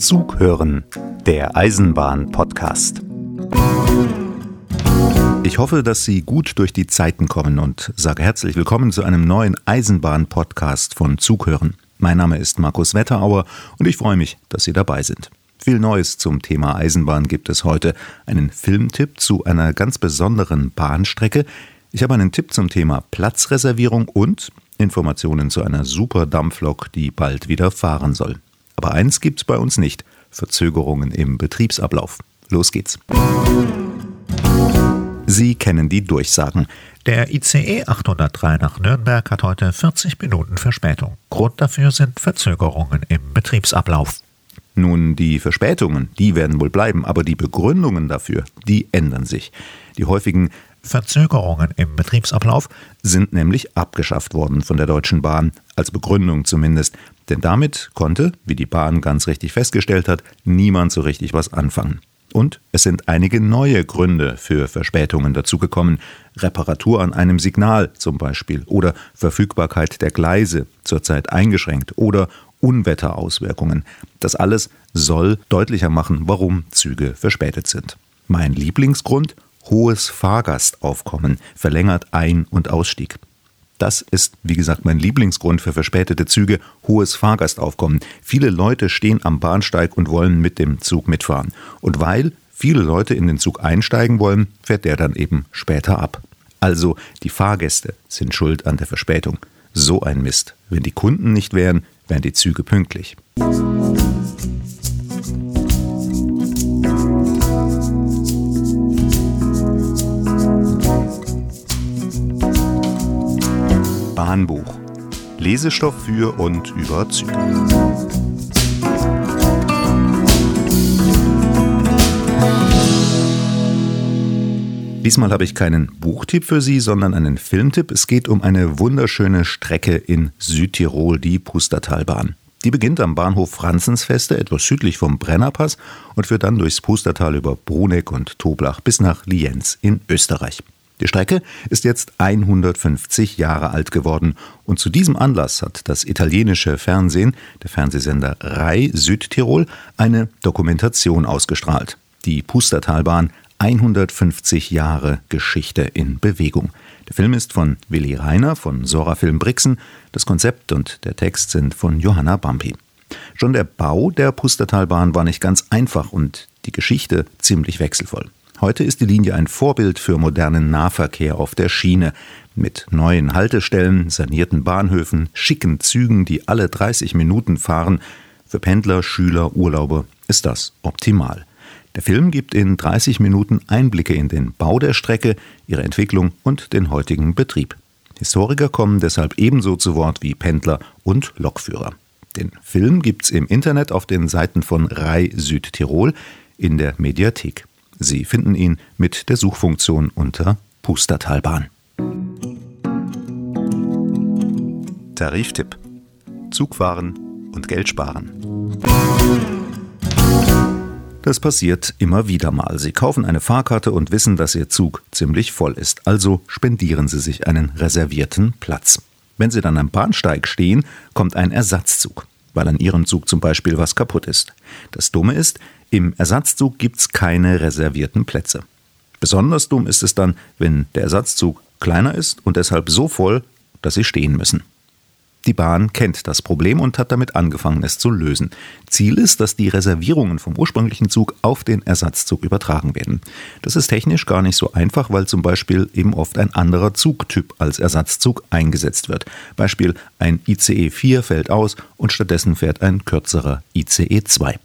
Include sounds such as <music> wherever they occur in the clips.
Zug hören, der Eisenbahn-Podcast. Ich hoffe, dass Sie gut durch die Zeiten kommen und sage herzlich willkommen zu einem neuen Eisenbahn-Podcast von Zughören. Mein Name ist Markus Wetterauer und ich freue mich, dass Sie dabei sind. Viel Neues zum Thema Eisenbahn gibt es heute. Einen Filmtipp zu einer ganz besonderen Bahnstrecke. Ich habe einen Tipp zum Thema Platzreservierung und Informationen zu einer Superdampflok, die bald wieder fahren soll. Aber eins gibt's bei uns nicht: Verzögerungen im Betriebsablauf. Los geht's. Sie kennen die Durchsagen. Der ICE 803 nach Nürnberg hat heute 40 Minuten Verspätung. Grund dafür sind Verzögerungen im Betriebsablauf. Nun, die Verspätungen, die werden wohl bleiben, aber die Begründungen dafür, die ändern sich. Die häufigen Verzögerungen im Betriebsablauf sind nämlich abgeschafft worden von der Deutschen Bahn, als Begründung zumindest, denn damit konnte, wie die Bahn ganz richtig festgestellt hat, niemand so richtig was anfangen. Und es sind einige neue Gründe für Verspätungen dazugekommen. Reparatur an einem Signal zum Beispiel oder Verfügbarkeit der Gleise zurzeit eingeschränkt oder Unwetterauswirkungen. Das alles soll deutlicher machen, warum Züge verspätet sind. Mein Lieblingsgrund? Hohes Fahrgastaufkommen verlängert Ein- und Ausstieg. Das ist, wie gesagt, mein Lieblingsgrund für verspätete Züge, hohes Fahrgastaufkommen. Viele Leute stehen am Bahnsteig und wollen mit dem Zug mitfahren. Und weil viele Leute in den Zug einsteigen wollen, fährt der dann eben später ab. Also die Fahrgäste sind schuld an der Verspätung. So ein Mist. Wenn die Kunden nicht wären, wären die Züge pünktlich. Bahnbuch. Lesestoff für und über Züge. Diesmal habe ich keinen Buchtipp für Sie, sondern einen Filmtipp. Es geht um eine wunderschöne Strecke in Südtirol, die Pustertalbahn. Die beginnt am Bahnhof Franzensfeste, etwas südlich vom Brennerpass, und führt dann durchs Pustertal über Bruneck und Toblach bis nach Lienz in Österreich. Die Strecke ist jetzt 150 Jahre alt geworden und zu diesem Anlass hat das italienische Fernsehen, der Fernsehsender RAI Südtirol, eine Dokumentation ausgestrahlt. Die Pustertalbahn 150 Jahre Geschichte in Bewegung. Der Film ist von Willi Reiner von Sora Film Brixen. Das Konzept und der Text sind von Johanna Bampi. Schon der Bau der Pustertalbahn war nicht ganz einfach und die Geschichte ziemlich wechselvoll. Heute ist die Linie ein Vorbild für modernen Nahverkehr auf der Schiene. Mit neuen Haltestellen, sanierten Bahnhöfen, schicken Zügen, die alle 30 Minuten fahren. Für Pendler, Schüler, Urlauber ist das optimal. Der Film gibt in 30 Minuten Einblicke in den Bau der Strecke, ihre Entwicklung und den heutigen Betrieb. Historiker kommen deshalb ebenso zu Wort wie Pendler und Lokführer. Den Film gibt's im Internet auf den Seiten von RAI Südtirol in der Mediathek. Sie finden ihn mit der Suchfunktion unter Pustertalbahn. Tariftipp: Zugfahren und Geld sparen. Das passiert immer wieder mal. Sie kaufen eine Fahrkarte und wissen, dass Ihr Zug ziemlich voll ist. Also spendieren Sie sich einen reservierten Platz. Wenn Sie dann am Bahnsteig stehen, kommt ein Ersatzzug, weil an Ihrem Zug zum Beispiel was kaputt ist. Das Dumme ist, im Ersatzzug gibt es keine reservierten Plätze. Besonders dumm ist es dann, wenn der Ersatzzug kleiner ist und deshalb so voll, dass Sie stehen müssen. Die Bahn kennt das Problem und hat damit angefangen, es zu lösen. Ziel ist, dass die Reservierungen vom ursprünglichen Zug auf den Ersatzzug übertragen werden. Das ist technisch gar nicht so einfach, weil zum Beispiel eben oft ein anderer Zugtyp als Ersatzzug eingesetzt wird. Beispiel ein ICE 4 fällt aus und stattdessen fährt ein kürzerer ICE 2.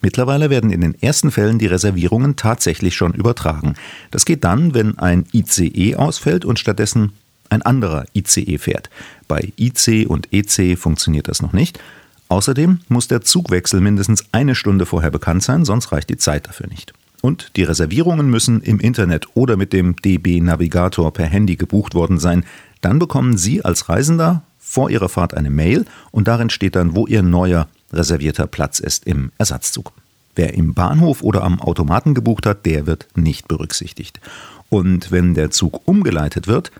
Mittlerweile werden in den ersten Fällen die Reservierungen tatsächlich schon übertragen. Das geht dann, wenn ein ICE ausfällt und stattdessen ein anderer ICE fährt. Bei IC und EC funktioniert das noch nicht. Außerdem muss der Zugwechsel mindestens eine Stunde vorher bekannt sein, sonst reicht die Zeit dafür nicht. Und die Reservierungen müssen im Internet oder mit dem DB Navigator per Handy gebucht worden sein. Dann bekommen Sie als Reisender vor Ihrer Fahrt eine Mail und darin steht dann, wo Ihr neuer reservierter Platz ist im Ersatzzug. Wer im Bahnhof oder am Automaten gebucht hat, der wird nicht berücksichtigt. Und wenn der Zug umgeleitet wird,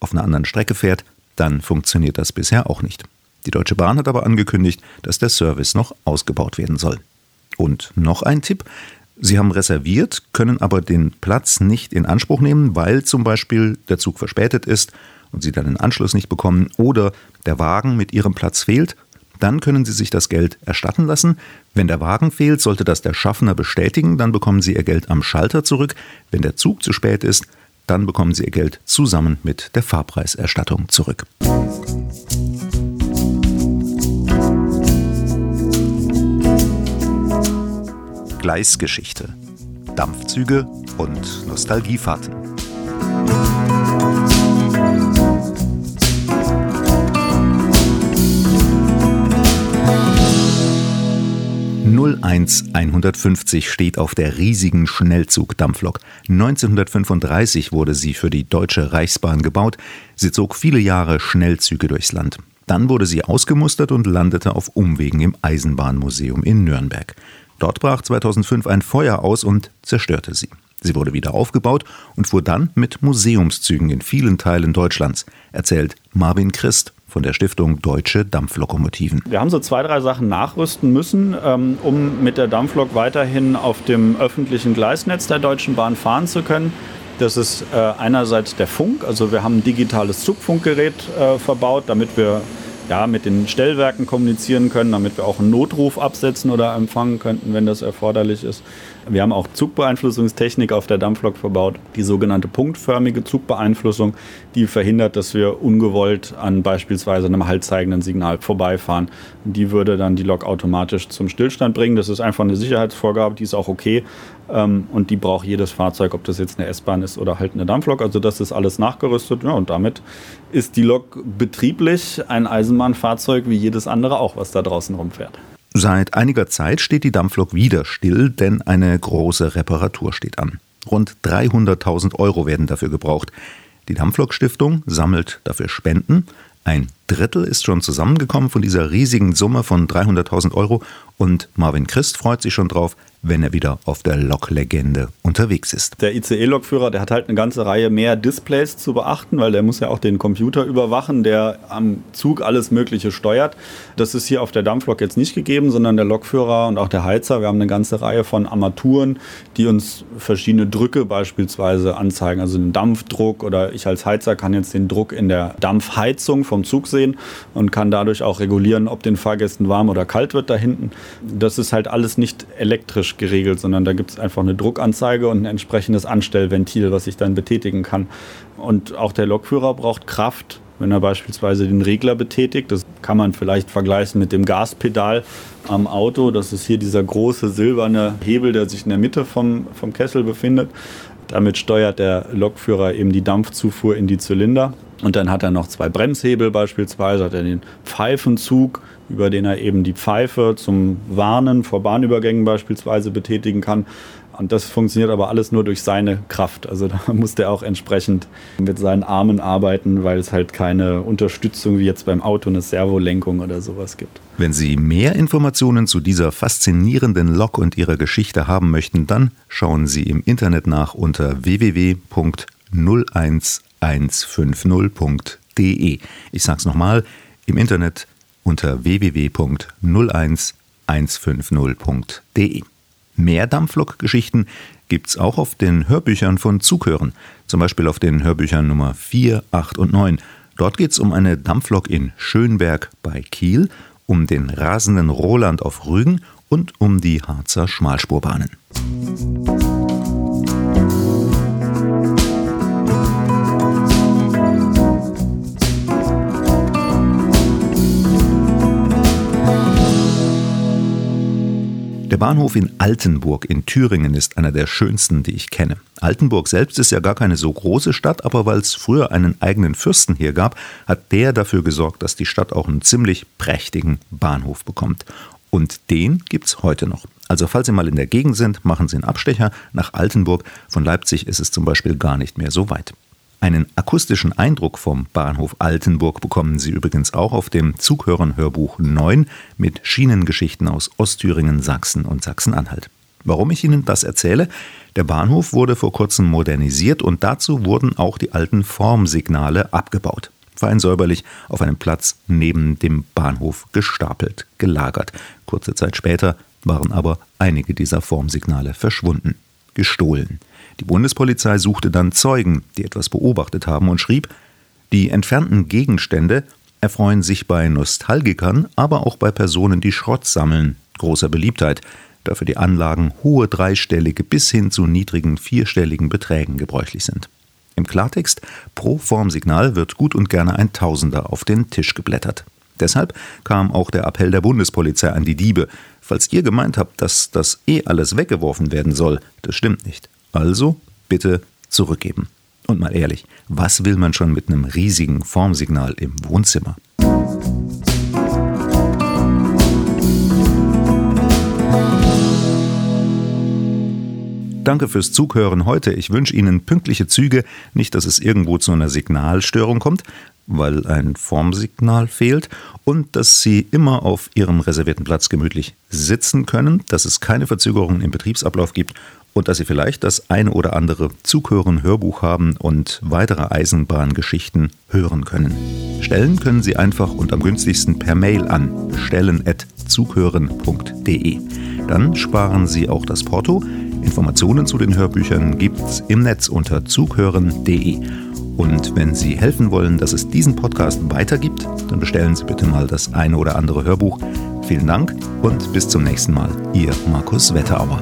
auf einer anderen Strecke fährt, dann funktioniert das bisher auch nicht. Die Deutsche Bahn hat aber angekündigt, dass der Service noch ausgebaut werden soll. Und noch ein Tipp. Sie haben reserviert, können aber den Platz nicht in Anspruch nehmen, weil zum Beispiel der Zug verspätet ist und Sie dann den Anschluss nicht bekommen oder der Wagen mit Ihrem Platz fehlt. Dann können Sie sich das Geld erstatten lassen. Wenn der Wagen fehlt, sollte das der Schaffner bestätigen, dann bekommen Sie Ihr Geld am Schalter zurück. Wenn der Zug zu spät ist, dann bekommen Sie Ihr Geld zusammen mit der Fahrpreiserstattung zurück. Gleisgeschichte. Dampfzüge und Nostalgiefahrten. ...01 150 steht auf der riesigen Schnellzug-Dampflok. 1935 wurde sie für die Deutsche Reichsbahn gebaut. Sie zog viele Jahre Schnellzüge durchs Land. Dann wurde sie ausgemustert und landete auf Umwegen im Eisenbahnmuseum in Nürnberg. Dort brach 2005 ein Feuer aus und zerstörte sie. Sie wurde wieder aufgebaut und fuhr dann mit Museumszügen in vielen Teilen Deutschlands, erzählt Marvin Christ von der Stiftung Deutsche Dampflokomotiven. Wir haben so zwei, drei Sachen nachrüsten müssen, ähm, um mit der Dampflok weiterhin auf dem öffentlichen Gleisnetz der Deutschen Bahn fahren zu können. Das ist äh, einerseits der Funk, also wir haben ein digitales Zugfunkgerät äh, verbaut, damit wir ja, mit den Stellwerken kommunizieren können, damit wir auch einen Notruf absetzen oder empfangen könnten, wenn das erforderlich ist. Wir haben auch Zugbeeinflussungstechnik auf der Dampflok verbaut, die sogenannte punktförmige Zugbeeinflussung, die verhindert, dass wir ungewollt an beispielsweise einem haltzeigenden Signal vorbeifahren. Die würde dann die Lok automatisch zum Stillstand bringen. Das ist einfach eine Sicherheitsvorgabe, die ist auch okay. Ähm, und die braucht jedes Fahrzeug, ob das jetzt eine S-Bahn ist oder halt eine Dampflok. Also das ist alles nachgerüstet. Ja, und damit ist die Lok betrieblich ein Eisenbahnfahrzeug wie jedes andere auch, was da draußen rumfährt. Seit einiger Zeit steht die Dampflok wieder still, denn eine große Reparatur steht an. Rund 300.000 Euro werden dafür gebraucht. Die Dampflok Stiftung sammelt dafür Spenden. Ein Drittel ist schon zusammengekommen von dieser riesigen Summe von 300.000 Euro und Marvin Christ freut sich schon drauf, wenn er wieder auf der Loklegende unterwegs ist. Der ICE-Lokführer, der hat halt eine ganze Reihe mehr Displays zu beachten, weil der muss ja auch den Computer überwachen, der am Zug alles Mögliche steuert. Das ist hier auf der Dampflok jetzt nicht gegeben, sondern der Lokführer und auch der Heizer. Wir haben eine ganze Reihe von Armaturen, die uns verschiedene Drücke beispielsweise anzeigen, also den Dampfdruck oder ich als Heizer kann jetzt den Druck in der Dampfheizung vom Zug sehen und kann dadurch auch regulieren, ob den Fahrgästen warm oder kalt wird da hinten. Das ist halt alles nicht elektrisch geregelt, sondern da gibt es einfach eine Druckanzeige und ein entsprechendes Anstellventil, was ich dann betätigen kann. Und auch der Lokführer braucht Kraft, wenn er beispielsweise den Regler betätigt. Das kann man vielleicht vergleichen mit dem Gaspedal am Auto. Das ist hier dieser große silberne Hebel, der sich in der Mitte vom, vom Kessel befindet. Damit steuert der Lokführer eben die Dampfzufuhr in die Zylinder. Und dann hat er noch zwei Bremshebel beispielsweise, hat er den Pfeifenzug, über den er eben die Pfeife zum Warnen vor Bahnübergängen beispielsweise betätigen kann. Und das funktioniert aber alles nur durch seine Kraft. Also da <laughs> muss der auch entsprechend mit seinen Armen arbeiten, weil es halt keine Unterstützung wie jetzt beim Auto eine Servolenkung oder sowas gibt. Wenn Sie mehr Informationen zu dieser faszinierenden Lok und ihrer Geschichte haben möchten, dann schauen Sie im Internet nach unter www.01150.de. Ich sage es nochmal, im Internet unter www.01150.de. Mehr Dampflok-Geschichten gibt's auch auf den Hörbüchern von Zughören, zum Beispiel auf den Hörbüchern Nummer 4, 8 und 9. Dort geht's um eine Dampflok in Schönberg bei Kiel, um den rasenden Roland auf Rügen und um die Harzer Schmalspurbahnen. Der Bahnhof in Altenburg in Thüringen ist einer der schönsten, die ich kenne. Altenburg selbst ist ja gar keine so große Stadt, aber weil es früher einen eigenen Fürsten hier gab, hat der dafür gesorgt, dass die Stadt auch einen ziemlich prächtigen Bahnhof bekommt. Und den gibt's heute noch. Also falls Sie mal in der Gegend sind, machen Sie einen Abstecher nach Altenburg. Von Leipzig ist es zum Beispiel gar nicht mehr so weit. Einen akustischen Eindruck vom Bahnhof Altenburg bekommen Sie übrigens auch auf dem Zughören-Hörbuch 9 mit Schienengeschichten aus Ostthüringen, Sachsen und Sachsen-Anhalt. Warum ich Ihnen das erzähle? Der Bahnhof wurde vor kurzem modernisiert und dazu wurden auch die alten Formsignale abgebaut. Fein säuberlich auf einem Platz neben dem Bahnhof gestapelt, gelagert. Kurze Zeit später waren aber einige dieser Formsignale verschwunden. Gestohlen. Die Bundespolizei suchte dann Zeugen, die etwas beobachtet haben und schrieb, die entfernten Gegenstände erfreuen sich bei Nostalgikern, aber auch bei Personen, die Schrott sammeln, großer Beliebtheit, da für die Anlagen hohe dreistellige bis hin zu niedrigen vierstelligen Beträgen gebräuchlich sind. Im Klartext, pro Formsignal wird gut und gerne ein Tausender auf den Tisch geblättert. Deshalb kam auch der Appell der Bundespolizei an die Diebe. Falls ihr gemeint habt, dass das eh alles weggeworfen werden soll, das stimmt nicht. Also bitte zurückgeben. Und mal ehrlich, was will man schon mit einem riesigen Formsignal im Wohnzimmer? Danke fürs Zuhören heute. Ich wünsche Ihnen pünktliche Züge, nicht, dass es irgendwo zu einer Signalstörung kommt, weil ein Formsignal fehlt, und dass Sie immer auf Ihrem reservierten Platz gemütlich sitzen können, dass es keine Verzögerungen im Betriebsablauf gibt und dass Sie vielleicht das eine oder andere Zughören Hörbuch haben und weitere Eisenbahngeschichten hören können. Stellen können Sie einfach und am günstigsten per Mail an bestellen@zughören.de. Dann sparen Sie auch das Porto. Informationen zu den Hörbüchern gibt es im Netz unter zughören.de. Und wenn Sie helfen wollen, dass es diesen Podcast weitergibt, dann bestellen Sie bitte mal das eine oder andere Hörbuch. Vielen Dank und bis zum nächsten Mal. Ihr Markus Wetterauer.